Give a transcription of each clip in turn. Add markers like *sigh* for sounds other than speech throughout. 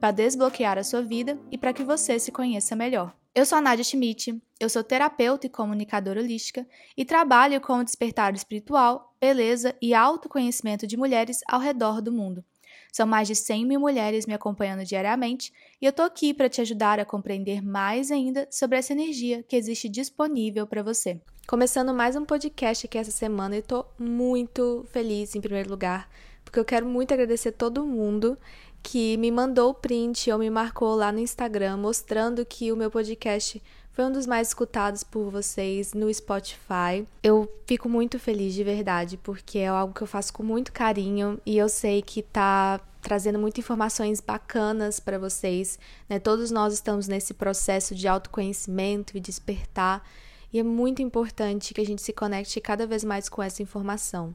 para desbloquear a sua vida e para que você se conheça melhor. Eu sou a Nadia Schmidt, eu sou terapeuta e comunicadora holística e trabalho com o despertar espiritual, beleza e autoconhecimento de mulheres ao redor do mundo. São mais de 100 mil mulheres me acompanhando diariamente e eu tô aqui para te ajudar a compreender mais ainda sobre essa energia que existe disponível para você. Começando mais um podcast aqui essa semana e tô muito feliz em primeiro lugar, porque eu quero muito agradecer todo mundo que me mandou o print ou me marcou lá no Instagram mostrando que o meu podcast foi um dos mais escutados por vocês no Spotify. Eu fico muito feliz de verdade, porque é algo que eu faço com muito carinho e eu sei que tá trazendo muitas informações bacanas para vocês, né? Todos nós estamos nesse processo de autoconhecimento e despertar, e é muito importante que a gente se conecte cada vez mais com essa informação.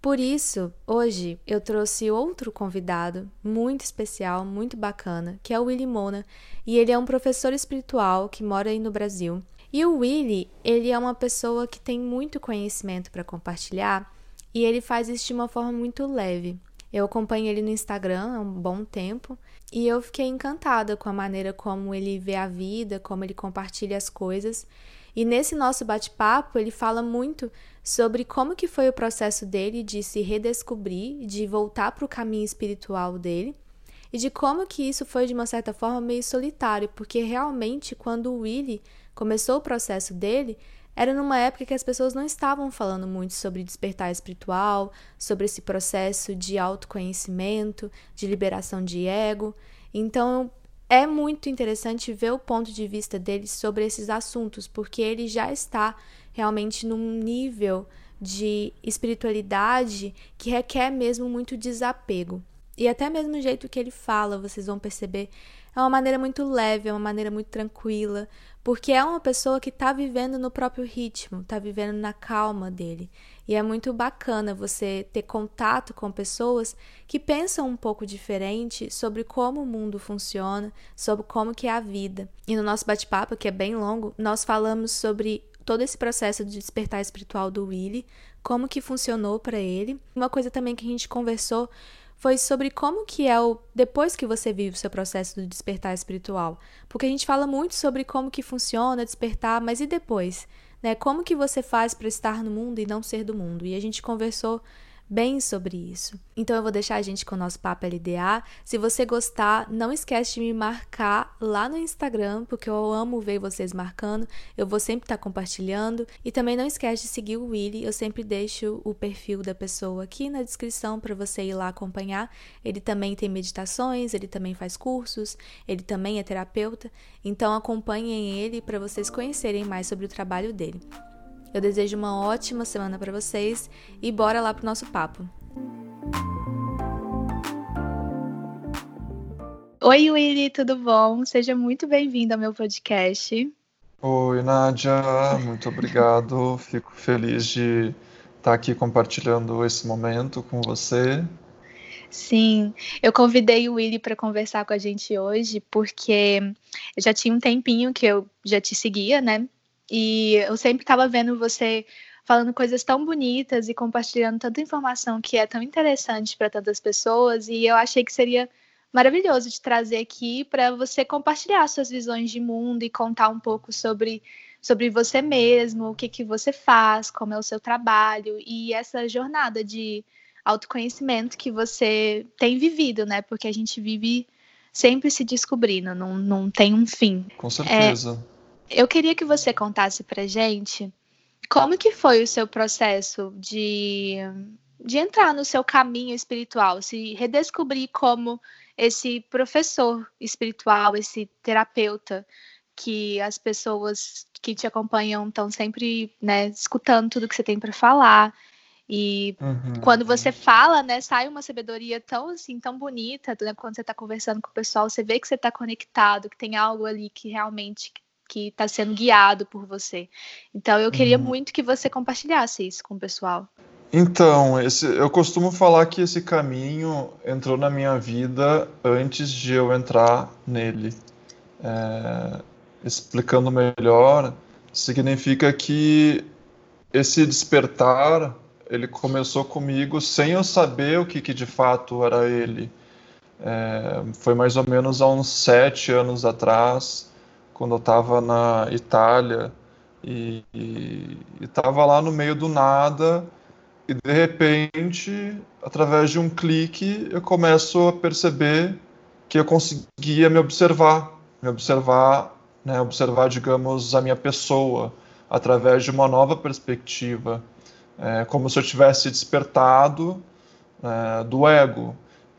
Por isso, hoje eu trouxe outro convidado muito especial, muito bacana, que é o Willy Mona, e ele é um professor espiritual que mora aí no Brasil. E o Willy, ele é uma pessoa que tem muito conhecimento para compartilhar e ele faz isso de uma forma muito leve. Eu acompanho ele no Instagram há um bom tempo e eu fiquei encantada com a maneira como ele vê a vida, como ele compartilha as coisas. E nesse nosso bate-papo, ele fala muito sobre como que foi o processo dele de se redescobrir, de voltar para o caminho espiritual dele, e de como que isso foi de uma certa forma meio solitário, porque realmente quando o Willy começou o processo dele, era numa época que as pessoas não estavam falando muito sobre despertar espiritual, sobre esse processo de autoconhecimento, de liberação de ego. Então, é muito interessante ver o ponto de vista dele sobre esses assuntos, porque ele já está realmente num nível de espiritualidade que requer mesmo muito desapego. E até mesmo o jeito que ele fala, vocês vão perceber, é uma maneira muito leve, é uma maneira muito tranquila, porque é uma pessoa que está vivendo no próprio ritmo, está vivendo na calma dele. E é muito bacana você ter contato com pessoas que pensam um pouco diferente sobre como o mundo funciona, sobre como que é a vida. E no nosso bate-papo, que é bem longo, nós falamos sobre todo esse processo de despertar espiritual do Willy, como que funcionou para ele. Uma coisa também que a gente conversou foi sobre como que é o depois que você vive o seu processo de despertar espiritual. Porque a gente fala muito sobre como que funciona despertar, mas e depois? Né? Como que você faz para estar no mundo e não ser do mundo? E a gente conversou bem sobre isso. Então eu vou deixar a gente com o nosso papo LDA. Se você gostar, não esquece de me marcar lá no Instagram, porque eu amo ver vocês marcando. Eu vou sempre estar compartilhando e também não esquece de seguir o Willy. Eu sempre deixo o perfil da pessoa aqui na descrição para você ir lá acompanhar. Ele também tem meditações, ele também faz cursos, ele também é terapeuta. Então acompanhem ele para vocês conhecerem mais sobre o trabalho dele. Eu desejo uma ótima semana para vocês e bora lá pro nosso papo. Oi, Willy, tudo bom? Seja muito bem-vindo ao meu podcast. Oi, Nádia, muito obrigado. Fico feliz de estar aqui compartilhando esse momento com você. Sim, eu convidei o Willy para conversar com a gente hoje porque já tinha um tempinho que eu já te seguia, né? E eu sempre estava vendo você falando coisas tão bonitas e compartilhando tanta informação que é tão interessante para tantas pessoas. E eu achei que seria maravilhoso de trazer aqui para você compartilhar suas visões de mundo e contar um pouco sobre, sobre você mesmo, o que, que você faz, como é o seu trabalho e essa jornada de autoconhecimento que você tem vivido, né? Porque a gente vive sempre se descobrindo, não, não tem um fim. Com certeza. É, eu queria que você contasse pra gente como que foi o seu processo de, de entrar no seu caminho espiritual, se redescobrir como esse professor espiritual, esse terapeuta que as pessoas que te acompanham estão sempre, né, escutando tudo que você tem para falar. E uhum. quando você fala, né, sai uma sabedoria tão assim, tão bonita, né, quando você está conversando com o pessoal, você vê que você está conectado, que tem algo ali que realmente que está sendo guiado por você. Então eu queria uhum. muito que você compartilhasse isso com o pessoal. Então, esse, eu costumo falar que esse caminho entrou na minha vida antes de eu entrar nele. É, explicando melhor, significa que esse despertar ele começou comigo sem eu saber o que, que de fato era ele. É, foi mais ou menos há uns sete anos atrás, quando eu estava na Itália e estava lá no meio do nada e de repente, através de um clique, eu começo a perceber que eu conseguia me observar, me observar, né, observar, digamos, a minha pessoa através de uma nova perspectiva, é, como se eu tivesse despertado é, do ego.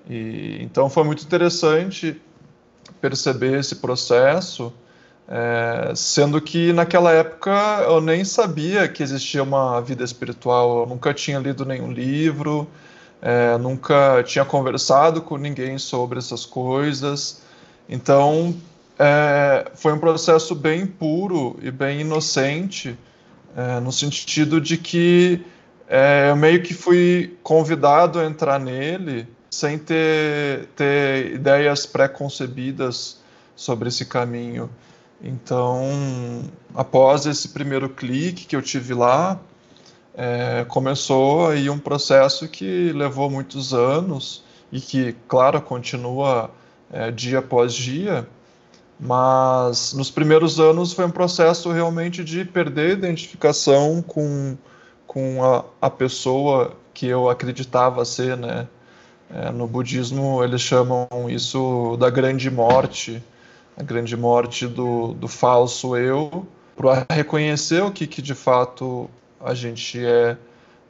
E, então foi muito interessante perceber esse processo é, sendo que naquela época eu nem sabia que existia uma vida espiritual, eu nunca tinha lido nenhum livro, é, nunca tinha conversado com ninguém sobre essas coisas. Então é, foi um processo bem puro e bem inocente, é, no sentido de que é, eu meio que fui convidado a entrar nele sem ter, ter ideias pré-concebidas sobre esse caminho. Então, após esse primeiro clique que eu tive lá, é, começou aí um processo que levou muitos anos e que, claro, continua é, dia após dia, mas nos primeiros anos foi um processo realmente de perder a identificação com, com a, a pessoa que eu acreditava ser, né? É, no budismo eles chamam isso da grande morte, a grande morte do, do falso eu, para reconhecer o que, que de fato a gente é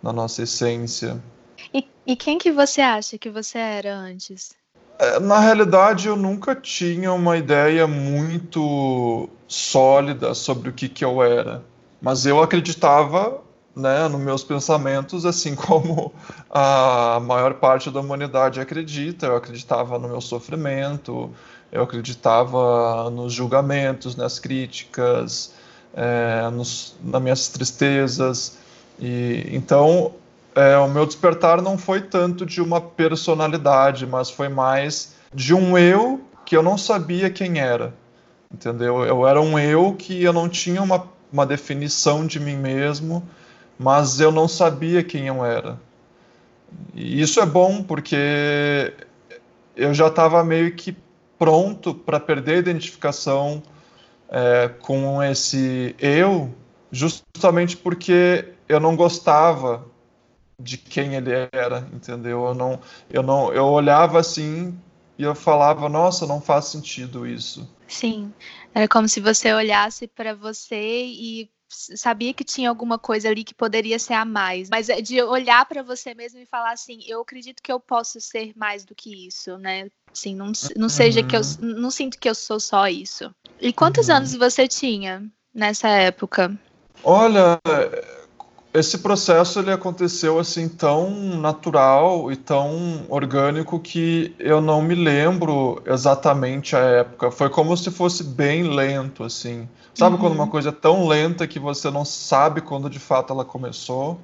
na nossa essência. E, e quem que você acha que você era antes? É, na realidade, eu nunca tinha uma ideia muito sólida sobre o que, que eu era. Mas eu acreditava né, nos meus pensamentos, assim *laughs* como a maior parte da humanidade acredita. Eu acreditava no meu sofrimento, eu acreditava nos julgamentos, nas críticas, é, nos, nas minhas tristezas. E então é, o meu despertar não foi tanto de uma personalidade, mas foi mais de um eu que eu não sabia quem era, entendeu? Eu era um eu que eu não tinha uma, uma definição de mim mesmo, mas eu não sabia quem eu era. E isso é bom porque eu já estava meio que pronto para perder a identificação é, com esse eu, justamente porque eu não gostava de quem ele era, entendeu? Eu não, eu não, eu olhava assim e eu falava, nossa, não faz sentido isso. Sim, era como se você olhasse para você e sabia que tinha alguma coisa ali que poderia ser a mais, mas é de olhar para você mesmo e falar assim, eu acredito que eu posso ser mais do que isso, né? Assim, não, não seja que eu uhum. não sinto que eu sou só isso. E quantos uhum. anos você tinha nessa época? Olha, esse processo ele aconteceu assim tão natural e tão orgânico que eu não me lembro exatamente a época. Foi como se fosse bem lento assim. Sabe uhum. quando uma coisa é tão lenta que você não sabe quando de fato ela começou?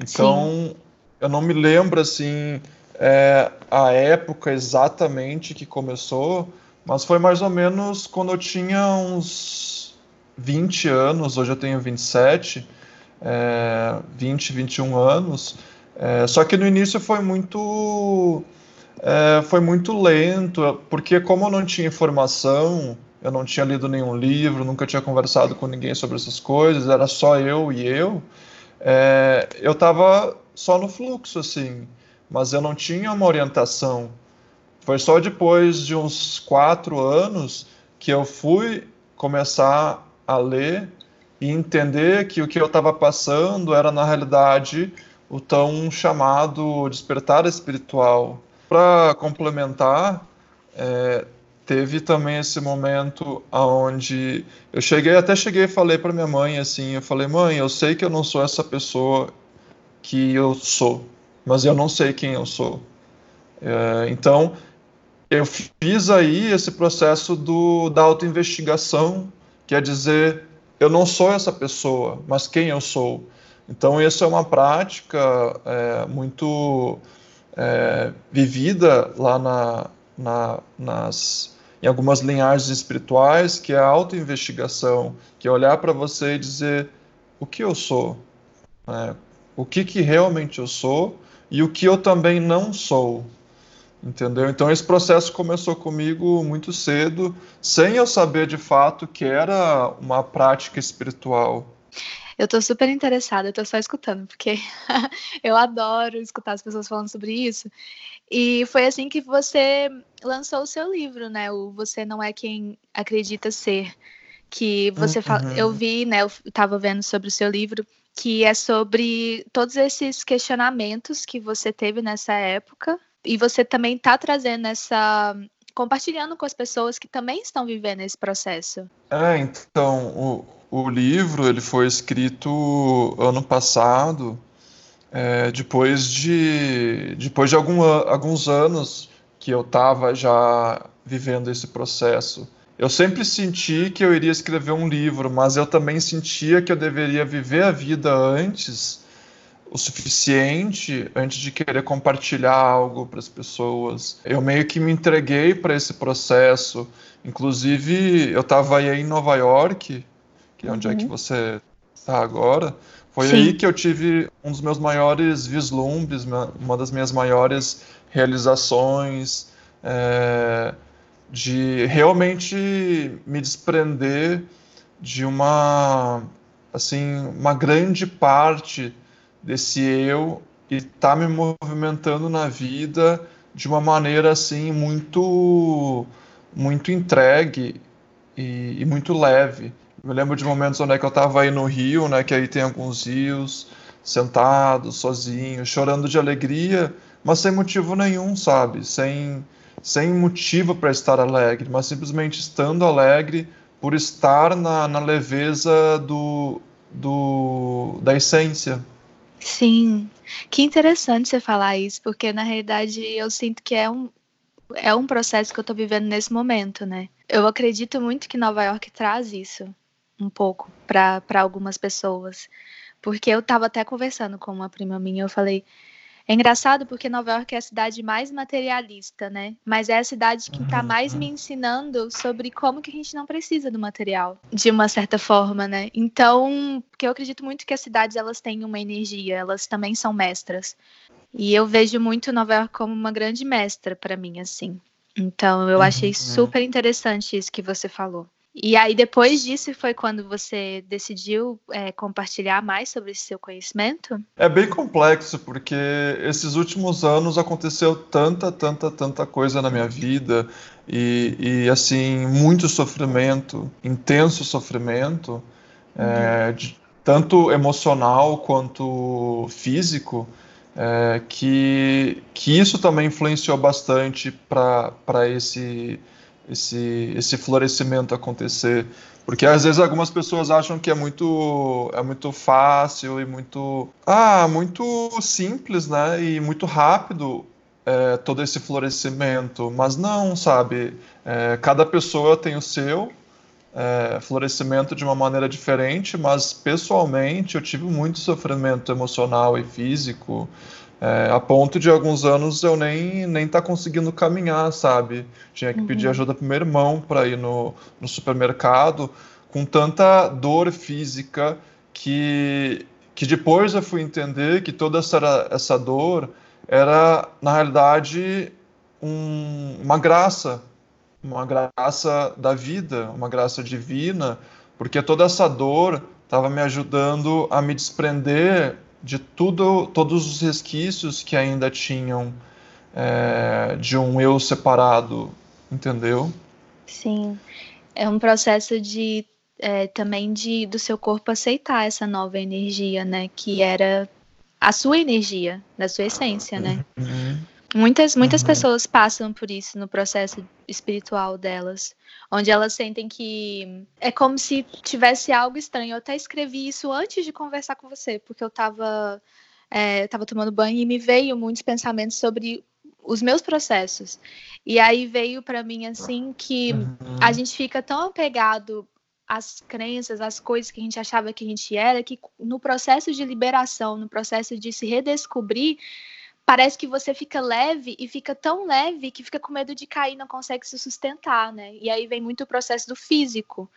Então, Sim. eu não me lembro assim é, a época exatamente que começou, mas foi mais ou menos quando eu tinha uns 20 anos, hoje eu tenho 27 é, 20, 21 anos. É, só que no início foi muito é, foi muito lento, porque como eu não tinha informação, eu não tinha lido nenhum livro, nunca tinha conversado com ninguém sobre essas coisas, era só eu e eu, é, eu estava só no fluxo, assim, mas eu não tinha uma orientação. Foi só depois de uns quatro anos que eu fui começar a ler e entender que o que eu estava passando era, na realidade, o tão chamado despertar espiritual. Para complementar, é, teve também esse momento aonde eu cheguei, até cheguei e falei para minha mãe assim, eu falei, mãe, eu sei que eu não sou essa pessoa que eu sou, mas eu não sei quem eu sou. É, então, eu fiz aí esse processo do, da autoinvestigação, quer dizer, eu não sou essa pessoa, mas quem eu sou. Então, isso é uma prática é, muito é, vivida lá na, na, nas, em algumas linhagens espirituais, que é a autoinvestigação, que é olhar para você e dizer o que eu sou, né? o que, que realmente eu sou e o que eu também não sou. Entendeu? Então esse processo começou comigo muito cedo, sem eu saber de fato que era uma prática espiritual. Eu tô super interessada, eu tô só escutando, porque *laughs* eu adoro escutar as pessoas falando sobre isso. E foi assim que você lançou o seu livro, né? O Você Não É Quem Acredita Ser. Que você uhum. fala, eu vi, né? Eu tava vendo sobre o seu livro, que é sobre todos esses questionamentos que você teve nessa época. E você também tá trazendo essa compartilhando com as pessoas que também estão vivendo esse processo. É, então, o, o livro ele foi escrito ano passado, é, depois de depois de algum, alguns anos que eu estava já vivendo esse processo. Eu sempre senti que eu iria escrever um livro, mas eu também sentia que eu deveria viver a vida antes o suficiente antes de querer compartilhar algo para as pessoas. Eu meio que me entreguei para esse processo. Inclusive, eu estava aí em Nova York que é onde uhum. é que uhum. você está agora, foi Sim. aí que eu tive um dos meus maiores vislumbres, uma das minhas maiores realizações, é, de realmente me desprender de uma, assim, uma grande parte desse eu e tá me movimentando na vida de uma maneira assim muito muito entregue e, e muito leve eu lembro de momentos onde é que eu estava aí no Rio, né, que aí tem alguns rios, sentado, sozinho, chorando de alegria, mas sem motivo nenhum, sabe? Sem, sem motivo para estar alegre, mas simplesmente estando alegre por estar na, na leveza do, do, da essência. Sim, que interessante você falar isso, porque na realidade eu sinto que é um, é um processo que eu estou vivendo nesse momento, né? Eu acredito muito que Nova York traz isso um pouco para algumas pessoas. Porque eu estava até conversando com uma prima minha, eu falei, é engraçado porque Nova York é a cidade mais materialista, né? Mas é a cidade que está mais me ensinando sobre como que a gente não precisa do material, de uma certa forma, né? Então, porque eu acredito muito que as cidades elas têm uma energia, elas também são mestras. E eu vejo muito Nova York como uma grande mestra para mim, assim. Então, eu achei uhum. super interessante isso que você falou. E aí, depois disso, foi quando você decidiu é, compartilhar mais sobre esse seu conhecimento? É bem complexo, porque esses últimos anos aconteceu tanta, tanta, tanta coisa na minha vida, e, e assim, muito sofrimento, intenso sofrimento, é, uhum. é, de, tanto emocional quanto físico, é, que, que isso também influenciou bastante para esse esse, esse florescimento acontecer. Porque às vezes algumas pessoas acham que é muito, é muito fácil e muito, ah, muito simples, né? E muito rápido é, todo esse florescimento. Mas não, sabe? É, cada pessoa tem o seu é, florescimento de uma maneira diferente, mas pessoalmente eu tive muito sofrimento emocional e físico. É, a ponto de alguns anos eu nem nem tá conseguindo caminhar, sabe? Tinha que uhum. pedir ajuda pro meu irmão para ir no, no supermercado com tanta dor física que que depois eu fui entender que toda essa essa dor era na realidade um, uma graça, uma graça da vida, uma graça divina, porque toda essa dor estava me ajudando a me desprender de tudo, todos os resquícios que ainda tinham é, de um eu separado, entendeu? Sim, é um processo de é, também de do seu corpo aceitar essa nova energia, né? Que era a sua energia, da sua essência, né? Uhum. Muitas, muitas uhum. pessoas passam por isso no processo espiritual delas, onde elas sentem que é como se tivesse algo estranho. Eu até escrevi isso antes de conversar com você, porque eu estava é, tava tomando banho e me veio muitos pensamentos sobre os meus processos. E aí veio para mim assim que uhum. a gente fica tão apegado às crenças, às coisas que a gente achava que a gente era, que no processo de liberação, no processo de se redescobrir, parece que você fica leve e fica tão leve que fica com medo de cair, não consegue se sustentar, né? E aí vem muito o processo do físico,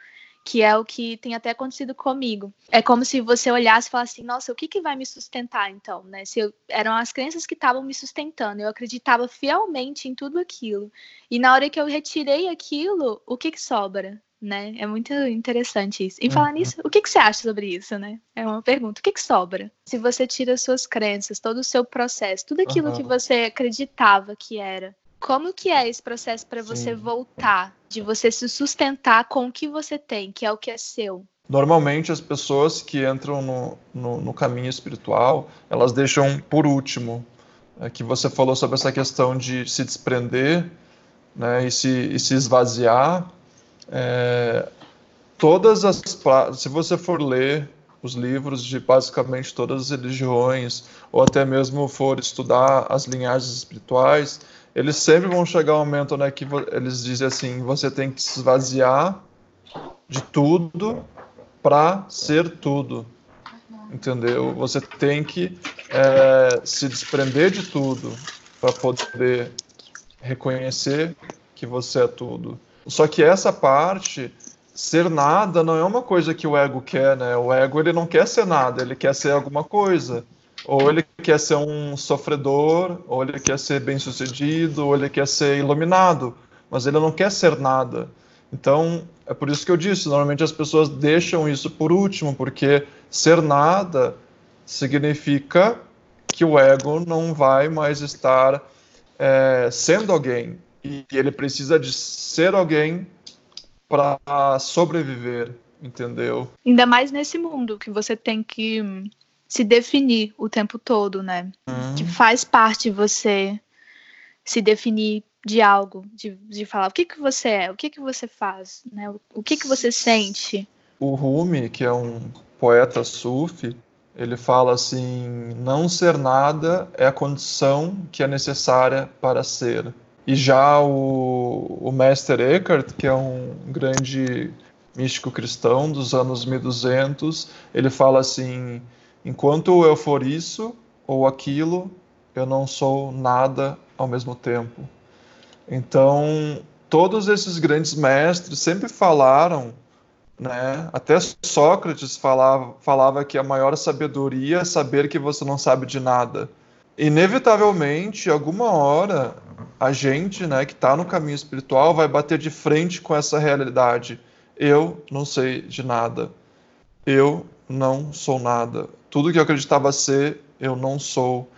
que é o que tem até acontecido comigo. É como se você olhasse e falasse assim, nossa, o que, que vai me sustentar então, né? Se eu, eram as crenças que estavam me sustentando, eu acreditava fielmente em tudo aquilo. E na hora que eu retirei aquilo, o que que sobra? Né? É muito interessante isso. Em falar uhum. nisso, o que, que você acha sobre isso, né? É uma pergunta. O que, que sobra? Se você tira suas crenças, todo o seu processo, tudo aquilo uhum. que você acreditava que era, como que é esse processo para você voltar, de você se sustentar com o que você tem, que é o que é seu? Normalmente as pessoas que entram no, no, no caminho espiritual, elas deixam por último, é, que você falou sobre essa questão de se desprender, né, e se, e se esvaziar, é, todas as se você for ler os livros de basicamente todas as religiões ou até mesmo for estudar as linhagens espirituais, eles sempre vão chegar ao momento né, que eles dizem assim, você tem que se esvaziar de tudo para ser tudo, entendeu? Você tem que é, se desprender de tudo para poder reconhecer que você é tudo. Só que essa parte, ser nada, não é uma coisa que o ego quer, né? O ego ele não quer ser nada, ele quer ser alguma coisa. Ou ele quer ser um sofredor, ou ele quer ser bem-sucedido, ou ele quer ser iluminado, mas ele não quer ser nada. Então, é por isso que eu disse, normalmente as pessoas deixam isso por último, porque ser nada significa que o ego não vai mais estar é, sendo alguém e ele precisa de ser alguém para sobreviver, entendeu? Ainda mais nesse mundo que você tem que se definir o tempo todo, né? Hum. Que faz parte você se definir de algo, de, de falar o que, que você é, o que, que você faz, né? O, o que, que você sente. O Rumi, que é um poeta sufi, ele fala assim: não ser nada é a condição que é necessária para ser. E já o, o Mestre Eckhart, que é um grande místico cristão dos anos 1200, ele fala assim: enquanto eu for isso ou aquilo, eu não sou nada ao mesmo tempo. Então, todos esses grandes mestres sempre falaram, né? Até Sócrates falava, falava que a maior sabedoria é saber que você não sabe de nada. Inevitavelmente, alguma hora, a gente, né, que está no caminho espiritual, vai bater de frente com essa realidade. Eu não sei de nada. Eu não sou nada. Tudo que eu acreditava ser, eu não sou.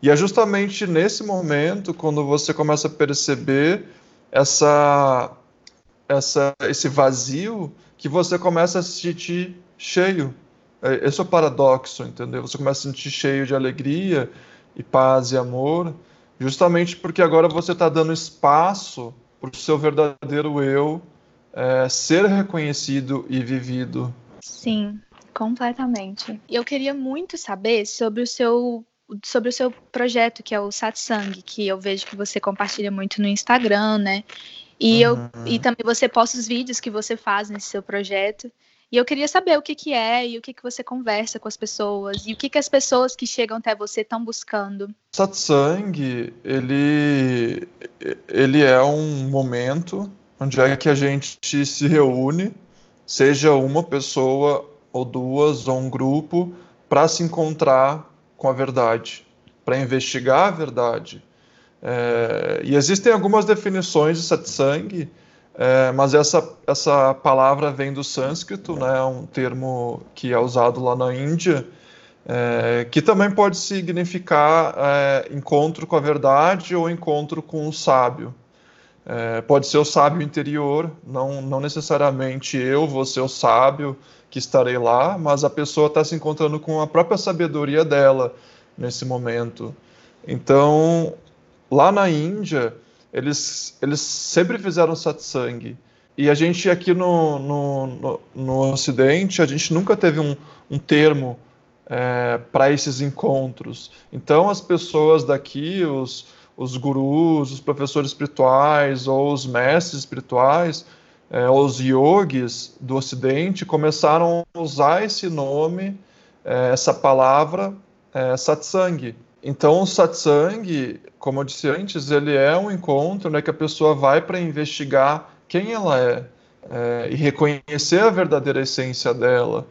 E é justamente nesse momento, quando você começa a perceber essa, essa, esse vazio, que você começa a se sentir cheio. É, esse é o paradoxo, entendeu? Você começa a se sentir cheio de alegria e paz e amor justamente porque agora você está dando espaço para o seu verdadeiro eu é, ser reconhecido e vivido. Sim, completamente. Eu queria muito saber sobre o seu sobre o seu projeto que é o Satsang, que eu vejo que você compartilha muito no Instagram, né? E uhum. eu e também você posta os vídeos que você faz nesse seu projeto. E eu queria saber o que, que é e o que, que você conversa com as pessoas e o que, que as pessoas que chegam até você estão buscando. Satsang, ele, ele é um momento onde é que a gente se reúne, seja uma pessoa ou duas ou um grupo, para se encontrar com a verdade, para investigar a verdade. É, e existem algumas definições de satsang é, mas essa, essa palavra vem do sânscrito, né, um termo que é usado lá na Índia, é, que também pode significar é, encontro com a verdade ou encontro com o sábio. É, pode ser o sábio interior, não, não necessariamente eu vou ser o sábio que estarei lá, mas a pessoa está se encontrando com a própria sabedoria dela. nesse momento. Então, lá na Índia, eles, eles sempre fizeram satsang. E a gente aqui no, no, no, no Ocidente, a gente nunca teve um, um termo é, para esses encontros. Então, as pessoas daqui, os, os gurus, os professores espirituais ou os mestres espirituais, é, os yogis do Ocidente começaram a usar esse nome, é, essa palavra, é, satsang. Então, o satsang, como eu disse antes, ele é um encontro né, que a pessoa vai para investigar quem ela é, é e reconhecer a verdadeira essência dela.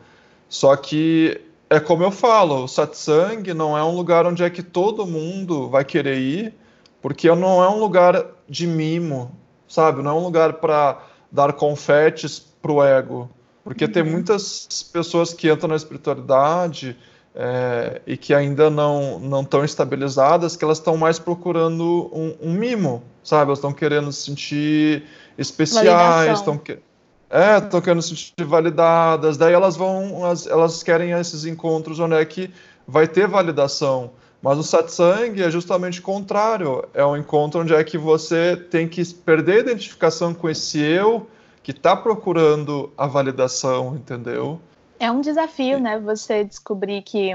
Só que é como eu falo, o satsang não é um lugar onde é que todo mundo vai querer ir, porque não é um lugar de mimo, sabe? Não é um lugar para dar confetes pro ego, porque uhum. tem muitas pessoas que entram na espiritualidade é, e que ainda não não estão estabilizadas, que elas estão mais procurando um, um, mimo, sabe? Elas estão querendo se sentir especiais, estão querendo é, estão querendo se sentir validadas, daí elas vão, elas, elas querem esses encontros onde é que vai ter validação. Mas o satsang é justamente o contrário, é um encontro onde é que você tem que perder a identificação com esse eu que está procurando a validação, entendeu? É um desafio, né? Você descobrir que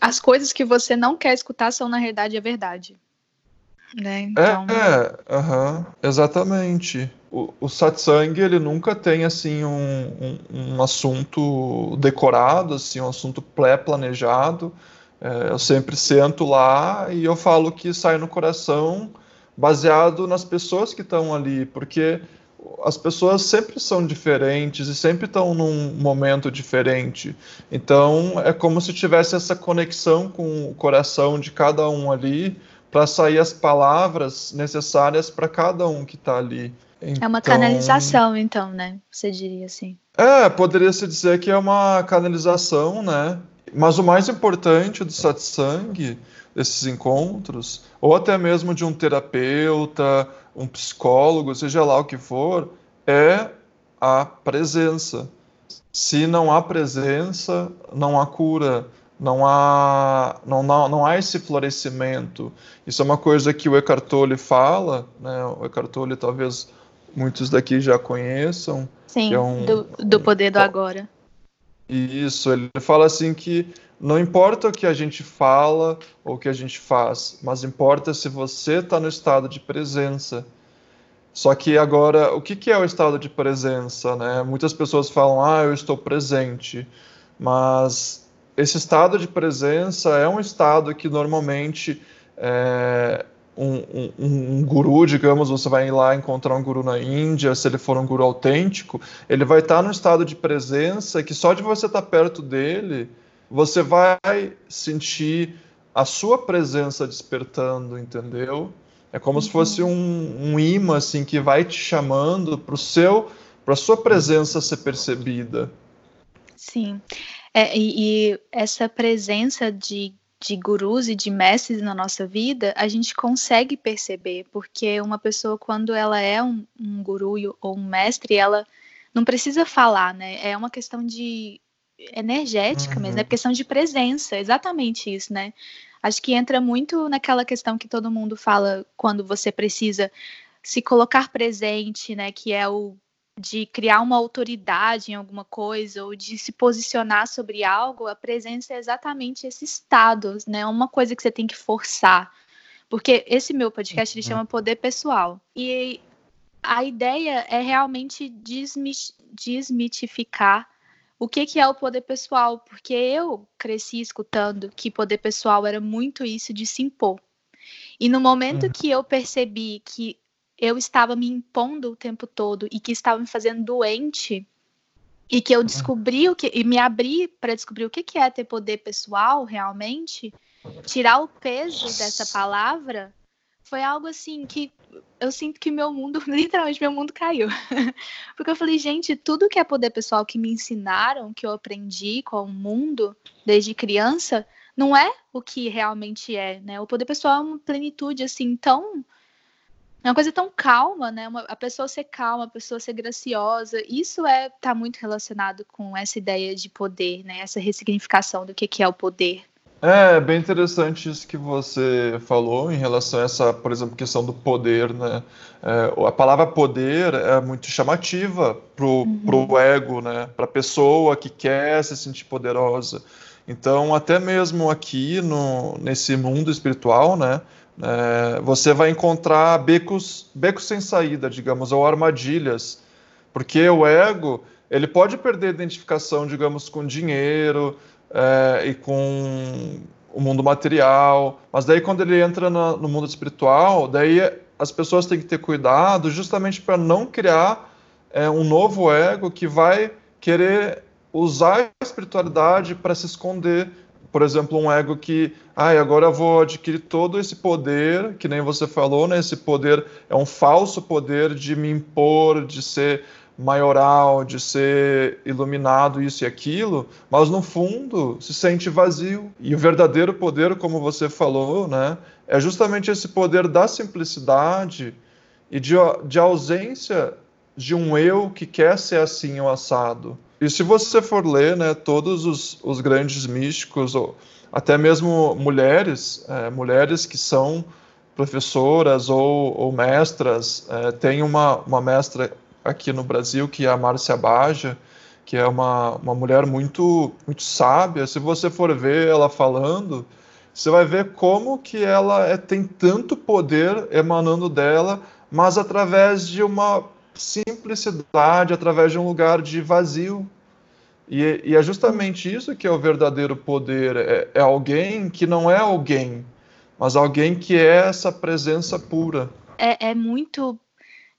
as coisas que você não quer escutar são na realidade a verdade. Né? Então... É, é uh -huh, exatamente o, o satsang ele nunca tem assim um, um, um assunto decorado, assim, um assunto pré-planejado. É, eu sempre sento lá e eu falo que sai no coração baseado nas pessoas que estão ali, porque as pessoas sempre são diferentes e sempre estão num momento diferente. Então é como se tivesse essa conexão com o coração de cada um ali para sair as palavras necessárias para cada um que está ali. Então, é uma canalização, então, né? Você diria assim. É, poderia se dizer que é uma canalização, né? Mas o mais importante do satsang, desses encontros, ou até mesmo de um terapeuta, um psicólogo, seja lá o que for, é a presença. Se não há presença, não há cura, não há, não, não, não há esse florescimento. Isso é uma coisa que o Eckhart Tolle fala, né? O Eckhart Tolle talvez muitos daqui já conheçam. Sim, é um, do, do poder do agora. Isso, ele fala assim que não importa o que a gente fala ou o que a gente faz, mas importa se você está no estado de presença. Só que agora, o que, que é o estado de presença? Né? Muitas pessoas falam, ah, eu estou presente, mas esse estado de presença é um estado que normalmente é, um, um, um, guru, digamos, você vai lá encontrar um guru na Índia, se ele for um guru autêntico, ele vai estar no estado de presença que só de você estar perto dele, você vai sentir a sua presença despertando, entendeu? É como uhum. se fosse um, um imã assim que vai te chamando para o seu, para a sua presença ser percebida. Sim, é, e, e essa presença de de gurus e de mestres na nossa vida, a gente consegue perceber, porque uma pessoa, quando ela é um, um guru ou um mestre, ela não precisa falar, né? É uma questão de energética uhum. mesmo, é questão de presença, exatamente isso, né? Acho que entra muito naquela questão que todo mundo fala quando você precisa se colocar presente, né? Que é o de criar uma autoridade em alguma coisa ou de se posicionar sobre algo, a presença é exatamente esse estado, né? Uma coisa que você tem que forçar. Porque esse meu podcast ele uhum. chama Poder Pessoal. E a ideia é realmente desmitificar o que, que é o poder pessoal, porque eu cresci escutando que poder pessoal era muito isso de se impor. E no momento uhum. que eu percebi que eu estava me impondo o tempo todo e que estava me fazendo doente e que eu uhum. descobri o que e me abri para descobrir o que que é ter poder pessoal realmente, tirar o peso dessa palavra foi algo assim que eu sinto que meu mundo, *laughs* literalmente meu mundo caiu. *laughs* Porque eu falei, gente, tudo que é poder pessoal que me ensinaram, que eu aprendi com o mundo desde criança, não é o que realmente é, né? O poder pessoal é uma plenitude assim tão é uma coisa tão calma, né? Uma, a pessoa ser calma, a pessoa ser graciosa, isso é tá muito relacionado com essa ideia de poder, né? Essa ressignificação do que, que é o poder. É bem interessante isso que você falou em relação a essa, por exemplo, questão do poder, né? É, a palavra poder é muito chamativa pro, uhum. pro ego, né? Para a pessoa que quer se sentir poderosa. Então, até mesmo aqui no, nesse mundo espiritual, né? É, você vai encontrar becos, becos sem saída, digamos, ou armadilhas, porque o ego ele pode perder identificação, digamos, com dinheiro, é, e com o mundo material. Mas daí quando ele entra no, no mundo espiritual, daí as pessoas têm que ter cuidado justamente para não criar é, um novo ego que vai querer usar a espiritualidade para se esconder. Por exemplo, um ego que, ah, agora eu vou adquirir todo esse poder, que nem você falou, né? Esse poder é um falso poder de me impor, de ser maioral, de ser iluminado, isso e aquilo, mas no fundo se sente vazio. E o verdadeiro poder, como você falou, né, é justamente esse poder da simplicidade e de, de ausência de um eu que quer ser assim ou assado. E se você for ler, né, todos os, os grandes místicos, ou até mesmo mulheres, é, mulheres que são professoras ou, ou mestras, é, tem uma, uma mestra aqui no Brasil, que é a Márcia Baja, que é uma, uma mulher muito, muito sábia. Se você for ver ela falando, você vai ver como que ela é, tem tanto poder emanando dela, mas através de uma simplicidade, através de um lugar de vazio. E, e é justamente isso que é o verdadeiro poder. É, é alguém que não é alguém, mas alguém que é essa presença pura. É, é muito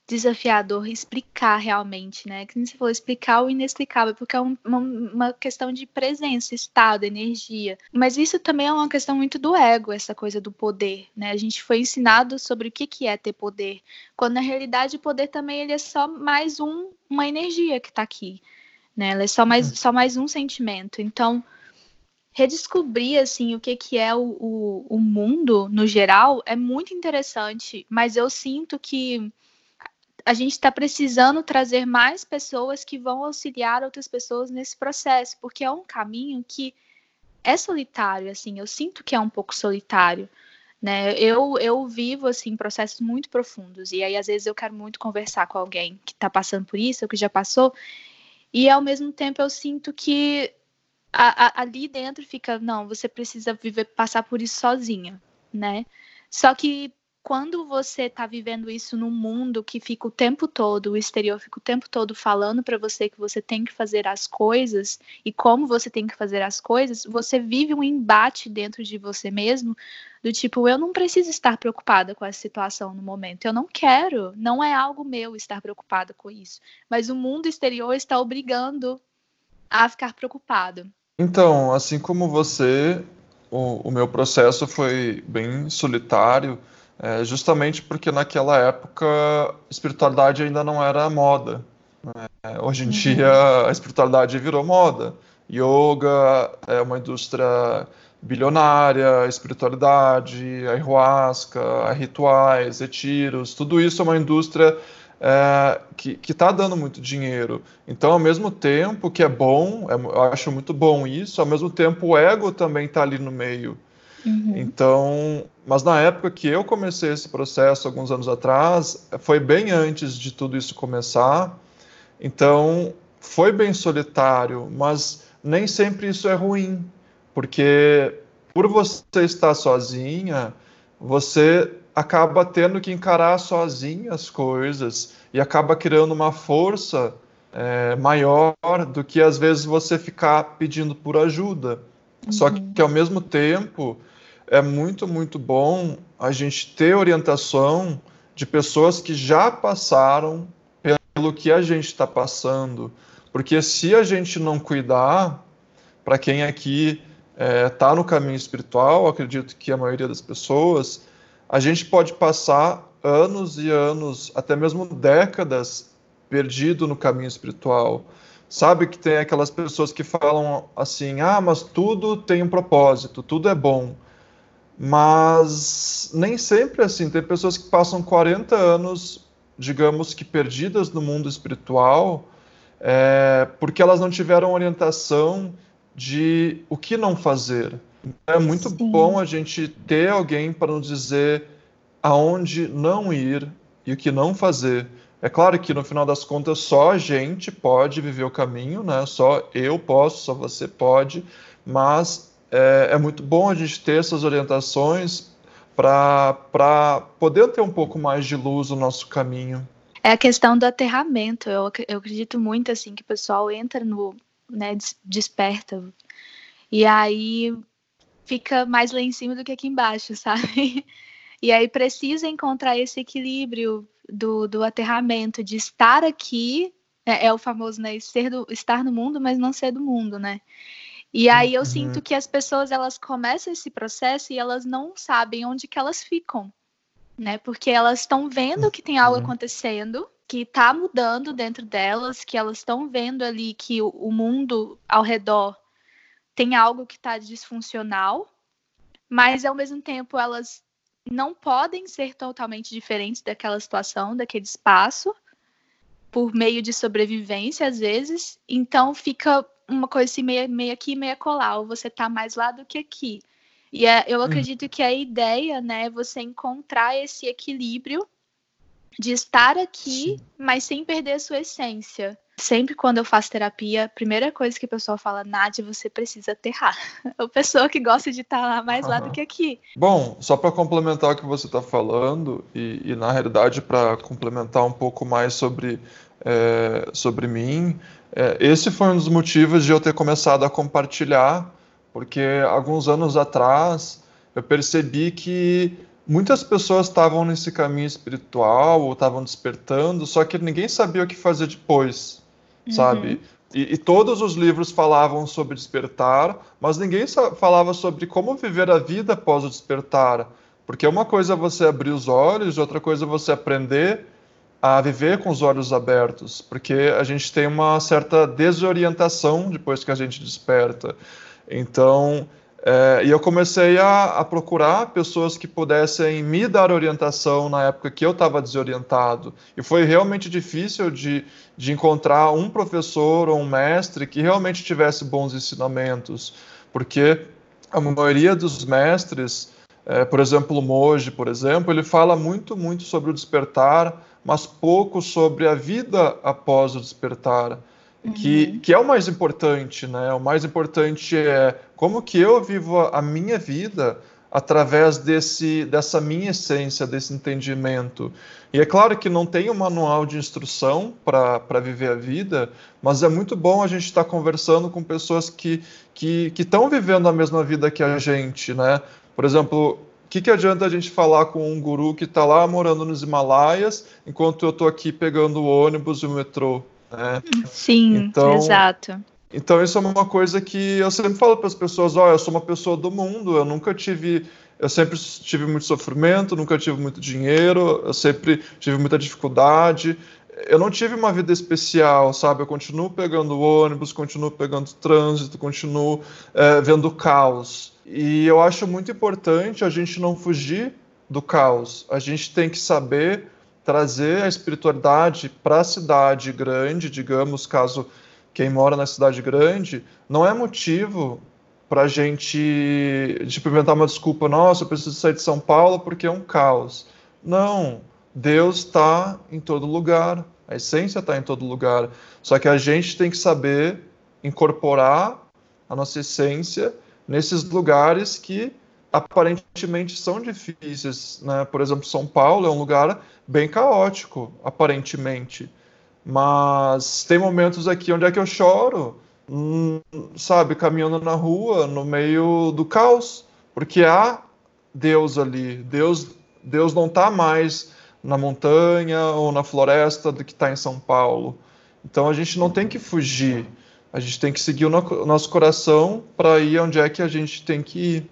desafiador explicar realmente, né? Que você falou, explicar o inexplicável, porque é um, uma, uma, questão de presença, estado, energia. Mas isso também é uma questão muito do ego, essa coisa do poder, né? A gente foi ensinado sobre o que, que é ter poder, quando na realidade o poder também ele é só mais um, uma energia que está aqui, né? Ela é só mais, só mais um sentimento. Então, redescobrir assim o que, que é o, o, o mundo no geral é muito interessante, mas eu sinto que a gente está precisando trazer mais pessoas que vão auxiliar outras pessoas nesse processo, porque é um caminho que é solitário, assim, eu sinto que é um pouco solitário, né? Eu, eu vivo, assim, processos muito profundos, e aí às vezes eu quero muito conversar com alguém que está passando por isso, ou que já passou, e ao mesmo tempo eu sinto que a, a, ali dentro fica, não, você precisa viver, passar por isso sozinha, né? Só que quando você está vivendo isso num mundo que fica o tempo todo, o exterior fica o tempo todo falando para você que você tem que fazer as coisas e como você tem que fazer as coisas, você vive um embate dentro de você mesmo, do tipo, eu não preciso estar preocupada com essa situação no momento, eu não quero, não é algo meu estar preocupada com isso, mas o mundo exterior está obrigando a ficar preocupado. Então, assim como você, o, o meu processo foi bem solitário é, justamente porque naquela época a espiritualidade ainda não era moda. Né? Hoje em uhum. dia a espiritualidade virou moda. Yoga é uma indústria bilionária, a espiritualidade, a ayahuasca, rituais, retiros, tudo isso é uma indústria é, que está dando muito dinheiro. Então, ao mesmo tempo que é bom, é, eu acho muito bom isso, ao mesmo tempo o ego também está ali no meio. Uhum. Então, mas na época que eu comecei esse processo, alguns anos atrás, foi bem antes de tudo isso começar. Então, foi bem solitário, mas nem sempre isso é ruim, porque por você estar sozinha, você acaba tendo que encarar sozinha as coisas e acaba criando uma força é, maior do que às vezes você ficar pedindo por ajuda. Uhum. Só que, que ao mesmo tempo é muito, muito bom a gente ter orientação de pessoas que já passaram pelo que a gente está passando. Porque se a gente não cuidar, para quem aqui está é, tá no caminho espiritual, acredito que a maioria das pessoas, a gente pode passar anos e anos, até mesmo décadas, perdido no caminho espiritual. Sabe que tem aquelas pessoas que falam assim: ah, mas tudo tem um propósito, tudo é bom. Mas nem sempre é assim. Tem pessoas que passam 40 anos, digamos que perdidas no mundo espiritual, é, porque elas não tiveram orientação de o que não fazer. É muito Sim. bom a gente ter alguém para nos dizer aonde não ir e o que não fazer. É claro que no final das contas só a gente pode viver o caminho, né? Só eu posso, só você pode, mas é, é muito bom a gente ter essas orientações para poder ter um pouco mais de luz no nosso caminho. É a questão do aterramento. Eu, eu acredito muito assim que o pessoal entra no, né, desperta e aí fica mais lá em cima do que aqui embaixo, *laughs* sabe? E aí precisa encontrar esse equilíbrio do, do aterramento, de estar aqui, é, é o famoso, né, ser do, estar no mundo, mas não ser do mundo, né? E aí eu uhum. sinto que as pessoas elas começam esse processo e elas não sabem onde que elas ficam, né? Porque elas estão vendo que tem algo uhum. acontecendo, que está mudando dentro delas, que elas estão vendo ali que o, o mundo ao redor tem algo que está disfuncional, mas ao mesmo tempo elas não podem ser totalmente diferentes daquela situação, daquele espaço, por meio de sobrevivência às vezes. Então fica uma coisa assim, meio, meio aqui, meio colar, ou você tá mais lá do que aqui. E é, eu hum. acredito que a ideia, né, é você encontrar esse equilíbrio de estar aqui, Sim. mas sem perder a sua essência. Sempre quando eu faço terapia, a primeira coisa que o pessoal fala, Nádia, você precisa aterrar. *laughs* A pessoa que gosta de estar lá mais uhum. lá do que aqui. Bom, só para complementar o que você está falando, e, e, na realidade para complementar um pouco mais sobre, é, sobre mim, é, esse foi um dos motivos de eu ter começado a compartilhar, porque alguns anos atrás eu percebi que muitas pessoas estavam nesse caminho espiritual ou estavam despertando, só que ninguém sabia o que fazer depois, uhum. sabe? E, e, todos os livros falavam sobre despertar, mas ninguém falava sobre como viver a vida após o despertar. Porque uma coisa é você abrir os olhos, outra coisa é você aprender a viver com os olhos abertos, porque a gente tem uma certa desorientação depois que a gente desperta. Então, é, e eu comecei a, a, procurar pessoas que pudessem me dar orientação na época que eu estava desorientado. E foi realmente difícil de, de encontrar um professor ou um mestre que realmente tivesse bons ensinamentos, porque a maioria dos mestres, é, por exemplo, o Moji, por exemplo, ele fala muito, muito sobre o despertar, mas pouco sobre a vida após o despertar, uhum. que, que é o mais importante, né? O mais importante é como que eu vivo a, minha vida através desse, dessa minha essência, desse entendimento. E é claro que não tem um manual de instrução para viver a vida, mas é muito bom a gente estar tá conversando com pessoas que estão que, que vivendo a mesma vida que a gente, né? Por exemplo, que, que adianta a gente falar com um guru que está lá morando nos Himalaias, enquanto eu estou aqui pegando o ônibus e o metrô? Né? Sim, então, exato. Então isso é uma coisa que eu sempre falo para as pessoas, oh, eu sou uma pessoa do mundo, eu nunca tive, eu sempre tive muito sofrimento, nunca tive muito dinheiro, eu sempre tive muita dificuldade, eu não tive uma vida especial, sabe? Eu continuo pegando ônibus, continuo pegando trânsito, continuo é, vendo caos. E eu acho muito importante a gente não fugir do caos. A gente tem que saber trazer a espiritualidade para a cidade grande, digamos, caso quem mora na cidade grande, não é motivo para a gente tipo, inventar uma desculpa, nossa, eu preciso sair de São Paulo porque é um caos. Não, Deus está em todo lugar, a essência está em todo lugar. Só que a gente tem que saber incorporar a nossa essência nesses lugares que aparentemente são difíceis. Né? Por exemplo, São Paulo é um lugar bem caótico, aparentemente. Mas tem momentos aqui onde é que eu choro, hum, sabe, caminhando na rua, no meio do caos, porque há Deus ali. Deus, Deus não está mais na montanha ou na floresta do que está em São Paulo. Então a gente não tem que fugir. A gente tem que seguir o nosso coração para ir onde é que a gente tem que ir.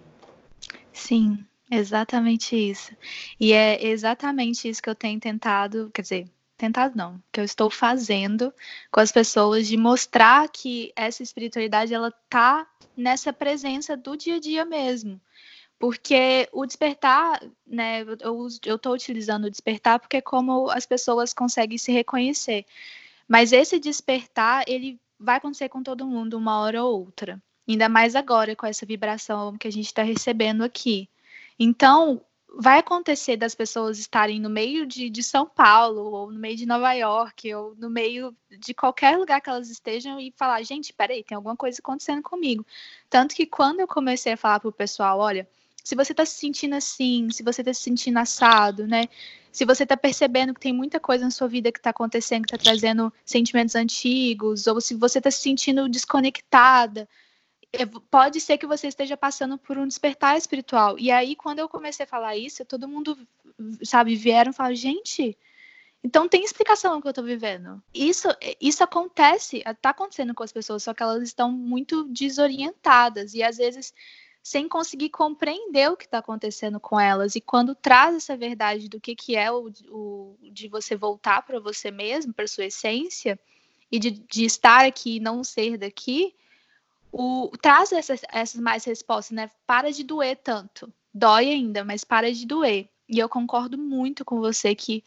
Sim, exatamente isso. E é exatamente isso que eu tenho tentado, quer dizer, tentado não, que eu estou fazendo com as pessoas de mostrar que essa espiritualidade ela tá nessa presença do dia a dia mesmo. Porque o despertar, né, eu estou utilizando o despertar porque é como as pessoas conseguem se reconhecer. Mas esse despertar, ele vai acontecer com todo mundo uma hora ou outra. Ainda mais agora com essa vibração que a gente está recebendo aqui. Então, vai acontecer das pessoas estarem no meio de, de, São Paulo, ou no meio de Nova York, ou no meio de qualquer lugar que elas estejam e falar, gente, peraí, tem alguma coisa acontecendo comigo. Tanto que quando eu comecei a falar pro pessoal, olha, se você está se sentindo assim, se você está se sentindo assado, né? Se você está percebendo que tem muita coisa na sua vida que está acontecendo, que está trazendo sentimentos antigos, ou se você está se sentindo desconectada, é, pode ser que você esteja passando por um despertar espiritual. E aí, quando eu comecei a falar isso, todo mundo, sabe, vieram e falaram, gente, então tem explicação que eu estou vivendo. Isso, isso acontece, está acontecendo com as pessoas, só que elas estão muito desorientadas e às vezes sem conseguir compreender o que está acontecendo com elas. E quando traz essa verdade do que, que é o, o de você voltar para você mesmo, para sua essência, e de, de estar aqui e não ser daqui, o, traz essas, essas mais respostas, né? Para de doer tanto. Dói ainda, mas para de doer. E eu concordo muito com você que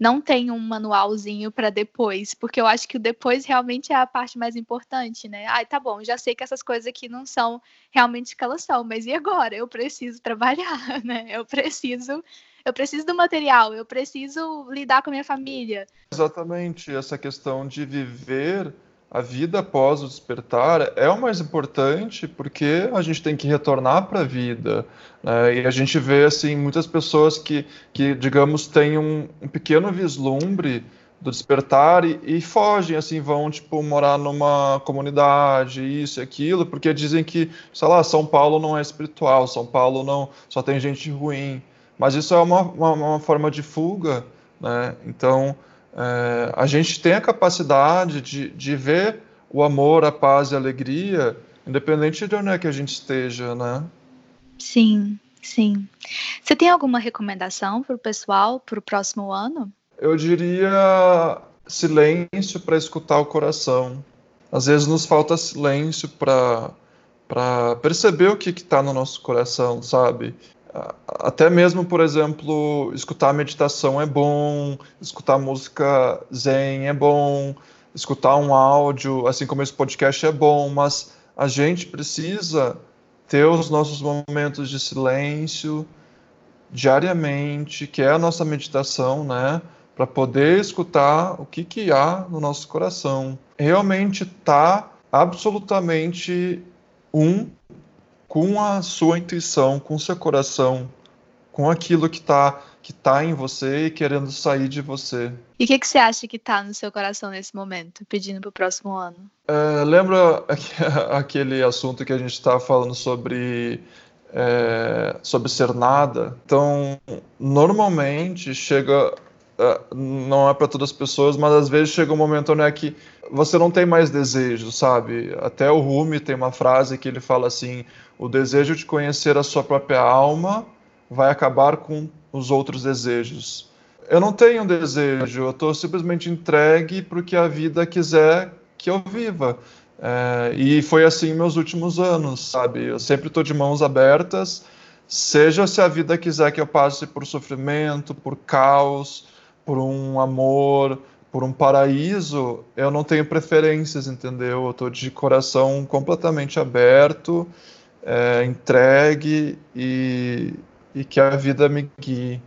não tem um manualzinho para depois, porque eu acho que o depois realmente é a parte mais importante, né? Ai, tá bom, já sei que essas coisas aqui não são realmente o que elas são, mas e agora? Eu preciso trabalhar, *laughs* né? Eu preciso eu preciso do material, eu preciso lidar com a minha família. Exatamente, essa questão de viver a vida após o despertar é o mais importante porque a gente tem que retornar para a vida. Né? E a gente vê assim muitas pessoas que, que digamos, têm um, um pequeno vislumbre do despertar e, e, fogem, assim, vão, tipo, morar numa comunidade, isso e aquilo, porque dizem que, sei lá, São Paulo não é espiritual, São Paulo não só tem gente ruim. Mas isso é uma, uma, uma forma de fuga, né? Então, é, a gente tem a capacidade de, de ver o amor, a paz e a alegria, independente de onde é que a gente esteja, né? Sim, sim. Você tem alguma recomendação para o pessoal para o próximo ano? Eu diria silêncio para escutar o coração. Às vezes nos falta silêncio para para perceber o que está no nosso coração, sabe? Até mesmo, por exemplo, escutar meditação é bom, escutar música zen é bom, escutar um áudio, assim como esse podcast é bom, mas a gente precisa ter os nossos momentos de silêncio diariamente, que é a nossa meditação, né? Para poder escutar o que, que há no nosso coração. Realmente tá absolutamente um com a sua intuição, com o seu coração, com aquilo que está que tá em você e querendo sair de você. E o que, que você acha que está no seu coração nesse momento, pedindo para o próximo ano? É, lembra *laughs* aquele assunto que a gente estava falando sobre é, sobre ser nada? Então, normalmente chega não é para todas as pessoas, mas às vezes chega um momento né, que você não tem mais desejo, sabe? Até o Rumi tem uma frase que ele fala assim: o desejo de conhecer a sua própria alma vai acabar com os outros desejos. Eu não tenho desejo, eu estou simplesmente entregue para o que a vida quiser que eu viva. É, e foi assim meus últimos anos, sabe? Eu sempre estou de mãos abertas, seja se a vida quiser que eu passe por sofrimento, por caos, por um amor, por um paraíso, eu não tenho preferências, entendeu? Eu estou de coração completamente aberto, é, entregue e, e que a vida me guie.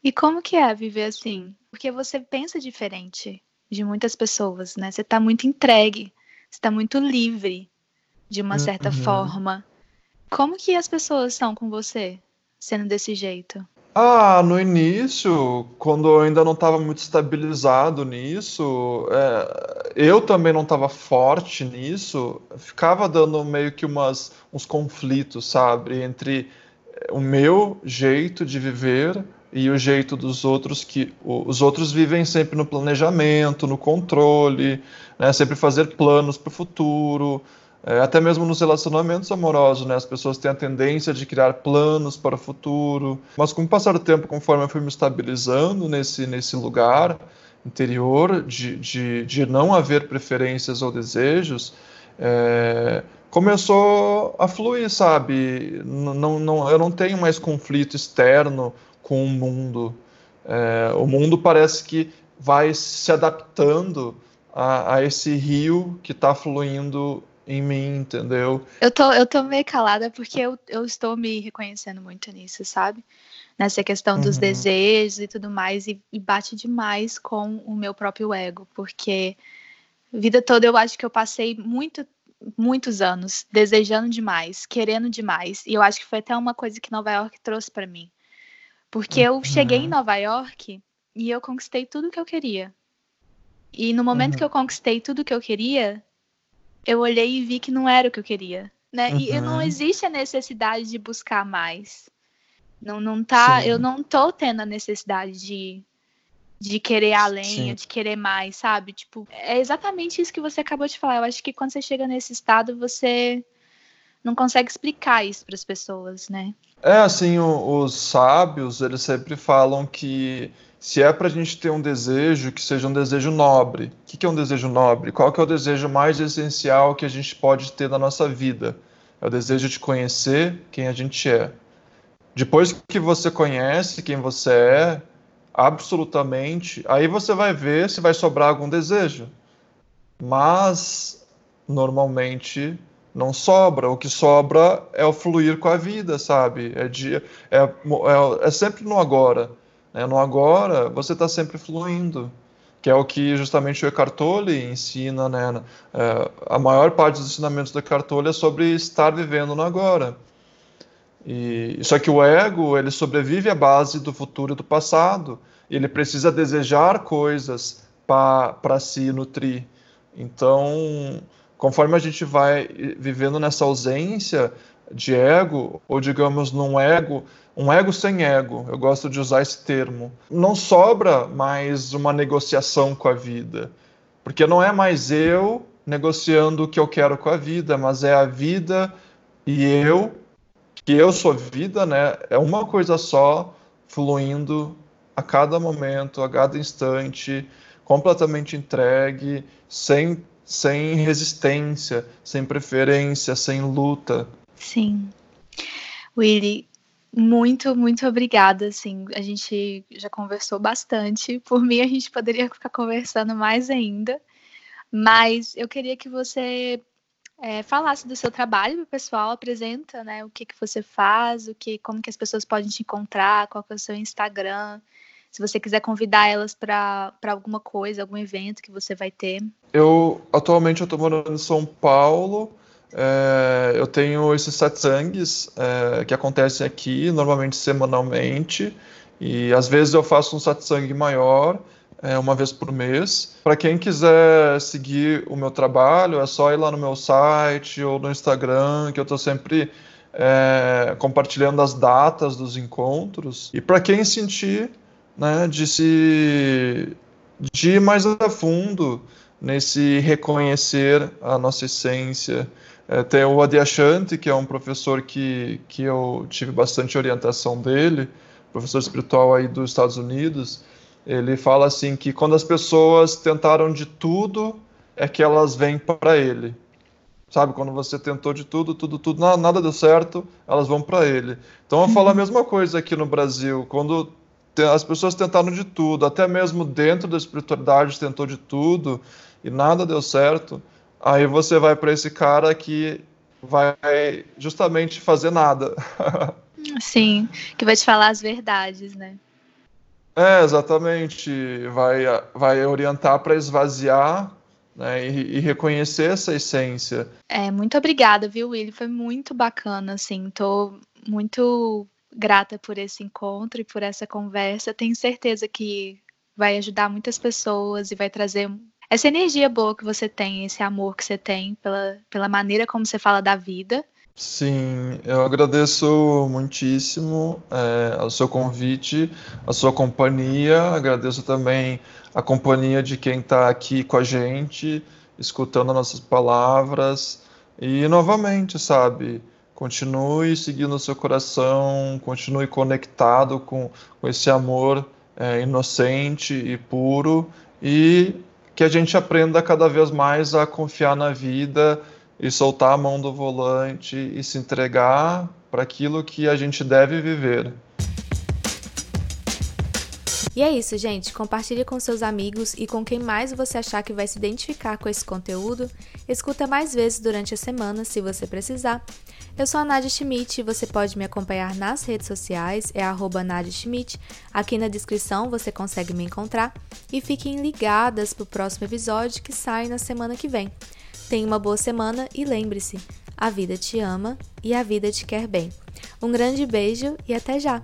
E como que é viver assim? Porque você pensa diferente de muitas pessoas, né? Você está muito entregue, você está muito livre de uma certa uhum. forma. Como que as pessoas são com você, sendo desse jeito? Ah, no início, quando eu ainda não estava muito estabilizado nisso, é, eu também não estava forte nisso, ficava dando meio que umas, uns conflitos, sabe, entre o meu jeito de viver e o jeito dos outros que os outros vivem sempre no planejamento, no controle, né, sempre fazer planos para o futuro, é, até mesmo nos relacionamentos amorosos, né? As pessoas têm a tendência de criar planos para o futuro. Mas com o passar do tempo, conforme eu fui me estabilizando nesse, nesse lugar interior, de, de, de não haver preferências ou desejos, é, começou a fluir, sabe? Não, não, eu não tenho mais conflito externo com o mundo. É, o mundo parece que vai se adaptando a, a esse rio que está fluindo em mim, entendeu? Eu tô, eu tô meio calada porque eu, eu estou me reconhecendo muito nisso, sabe? Nessa questão dos uhum. desejos e tudo mais, e, e bate demais com o meu próprio ego, porque vida toda eu acho que eu passei muito muitos anos desejando demais, querendo demais, e eu acho que foi até uma coisa que Nova York trouxe para mim. Porque eu cheguei em uhum. Nova York e eu conquistei tudo que eu queria. E no momento uhum. que eu conquistei tudo que eu queria, eu olhei e vi que não era o que eu queria, né? Uhum. E não existe a necessidade de buscar mais. Não, não tá, Sim. eu não tô tendo a necessidade de, de querer além, de querer mais, sabe? Tipo, é exatamente isso que você acabou de falar. Eu acho que quando você chega nesse estado, você não consegue explicar isso para as pessoas, né? É assim, o, os sábios, eles sempre falam que se é para a gente ter um desejo, que seja um desejo nobre. O que, é um desejo nobre? Qual que é o desejo mais essencial que a gente pode ter na nossa vida? É o desejo de conhecer quem a gente é. Depois que você conhece quem você é, absolutamente, aí você vai ver se vai sobrar algum desejo. Mas, normalmente, não sobra. O que sobra é o fluir com a vida, sabe? É, dia, é, é, é sempre no agora. Né? No agora, você está sempre fluindo, que é o que justamente o Eckhart Tolle ensina. Né? É, a maior parte dos ensinamentos do Eckhart Tolle é sobre estar vivendo no agora. E, só que o ego, ele sobrevive à base do futuro e do passado. Ele precisa desejar coisas para se nutrir. Então, conforme a gente vai vivendo nessa ausência de ego, ou digamos num ego um ego sem ego, eu gosto de usar esse termo. Não sobra mais uma negociação com a vida, porque não é mais eu negociando o que eu quero com a vida, mas é a vida e eu, que eu sou vida, né? É uma coisa só fluindo a cada momento, a cada instante, completamente entregue, sem sem resistência, sem preferência, sem luta. Sim. Willy, muito, muito obrigada. Assim, a gente já conversou bastante. Por mim, a gente poderia ficar conversando mais ainda. Mas eu queria que você é, falasse do seu trabalho para o pessoal, apresenta, né? O que, que você faz, o que, como que as pessoas podem te encontrar, qual é o seu Instagram. Se você quiser convidar elas para alguma coisa, algum evento que você vai ter. Eu atualmente eu estou morando em São Paulo. É, eu tenho esses satsangs é, que acontecem aqui, normalmente semanalmente, e às vezes eu faço um satsang maior, é, uma vez por mês. Para quem quiser seguir o meu trabalho, é só ir lá no meu site ou no Instagram, que eu estou sempre é, compartilhando as datas dos encontros. E para quem sentir né, de se de ir mais a fundo nesse reconhecer a nossa essência, é, tem o Adyashanti, que é um professor que, que eu tive bastante orientação dele, professor espiritual aí dos Estados Unidos. Ele fala assim que quando as pessoas tentaram de tudo, é que elas vêm para ele. Sabe, quando você tentou de tudo, tudo, tudo, nada, nada deu certo, elas vão para ele. Então eu falo a mesma coisa aqui no Brasil. Quando as pessoas tentaram de tudo, até mesmo dentro da espiritualidade tentou de tudo e nada deu certo, Aí você vai para esse cara que vai justamente fazer nada. *laughs* Sim, que vai te falar as verdades, né? É, exatamente. Vai, vai orientar para esvaziar né, e, e, reconhecer essa essência. É, muito obrigada, viu, Willy? Foi muito bacana, assim. Tô muito grata por esse encontro e por essa conversa. Tenho certeza que vai ajudar muitas pessoas e vai trazer essa energia boa que você tem, esse amor que você tem pela, pela maneira como você fala da vida. Sim, eu agradeço muitíssimo é, o seu convite, a sua companhia, agradeço também a companhia de quem está aqui com a gente, escutando nossas palavras. E novamente, sabe, continue seguindo o seu coração, continue conectado com, com esse amor é, inocente e puro e que a gente aprenda cada vez mais a confiar na vida e soltar a mão do volante e se entregar para aquilo que a gente deve viver. E é isso, gente. Compartilhe com seus amigos e com quem mais você achar que vai se identificar com esse conteúdo. Escuta mais vezes durante a semana, se você precisar. Eu sou a Nadia Schmidt você pode me acompanhar nas redes sociais, é arroba Nadia Schmidt. Aqui na descrição você consegue me encontrar. E fiquem ligadas para o próximo episódio que sai na semana que vem. Tenha uma boa semana e lembre-se, a vida te ama e a vida te quer bem. Um grande beijo e até já!